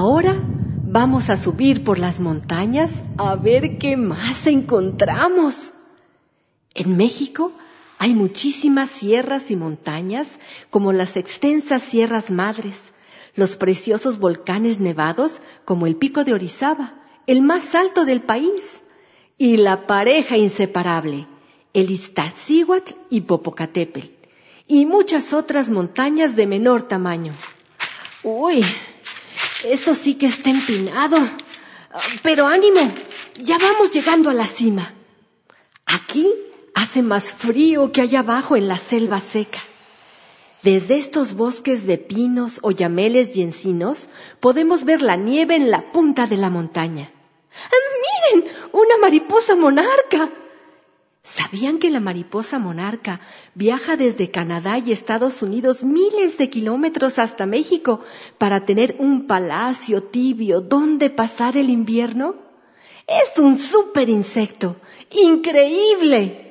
Ahora vamos a subir por las montañas a ver qué más encontramos. En México hay muchísimas sierras y montañas, como las extensas sierras madres, los preciosos volcanes nevados, como el pico de Orizaba, el más alto del país, y la pareja inseparable, el Iztaccíhuatl y Popocatépetl, y muchas otras montañas de menor tamaño. Uy, esto sí que está empinado. Pero ánimo, ya vamos llegando a la cima. Aquí hace más frío que allá abajo en la selva seca. Desde estos bosques de pinos, oyameles y encinos podemos ver la nieve en la punta de la montaña. ¡Miren! ¡Una mariposa monarca! ¿Sabían que la mariposa monarca viaja desde Canadá y Estados Unidos miles de kilómetros hasta México para tener un palacio tibio donde pasar el invierno? Es un súper insecto. ¡Increíble!